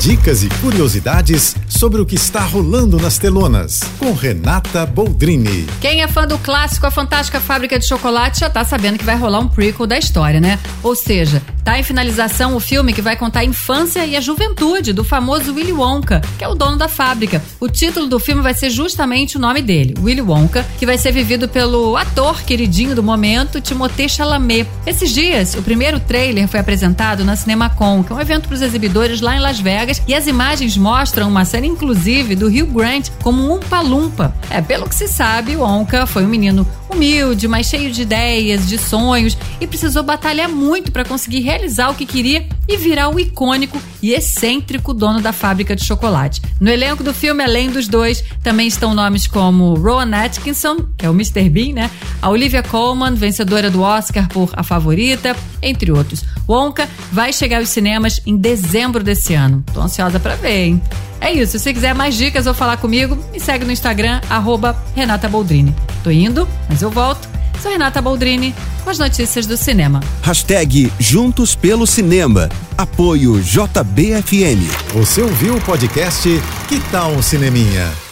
Dicas e curiosidades sobre o que está rolando nas telonas, com Renata Boldrini. Quem é fã do clássico A Fantástica Fábrica de Chocolate já tá sabendo que vai rolar um prequel da história, né? Ou seja, tá em finalização o filme que vai contar a infância e a juventude do famoso Willy Wonka, que é o dono da fábrica. O título do filme vai ser justamente o nome dele, Willy Wonka, que vai ser vivido pelo ator queridinho do momento, Timothée Chalamet. Esses dias, o primeiro trailer foi apresentado na CinemaCon, que é um evento para os exibidores lá em Las Vegas e as imagens mostram uma cena inclusive do Rio Grande como um palumpa. É, pelo que se sabe, o Onca foi um menino humilde, mas cheio de ideias, de sonhos e precisou batalhar muito para conseguir realizar o que queria e virar o icônico e excêntrico dono da fábrica de chocolate. No elenco do filme, além dos dois, também estão nomes como Rowan Atkinson, que é o Mr. Bean, né? A Olivia Colman, vencedora do Oscar por A Favorita, entre outros. Wonka vai chegar aos cinemas em dezembro desse ano. Tô ansiosa para ver, hein? É isso. Se você quiser mais dicas ou falar comigo, me segue no Instagram, arroba Renata Boldrini. Tô indo, mas eu volto. Sou Renata Boldrini com as notícias do cinema. Hashtag Juntos pelo Cinema. Apoio JBFM. Você ouviu o podcast Que Tal um Cineminha?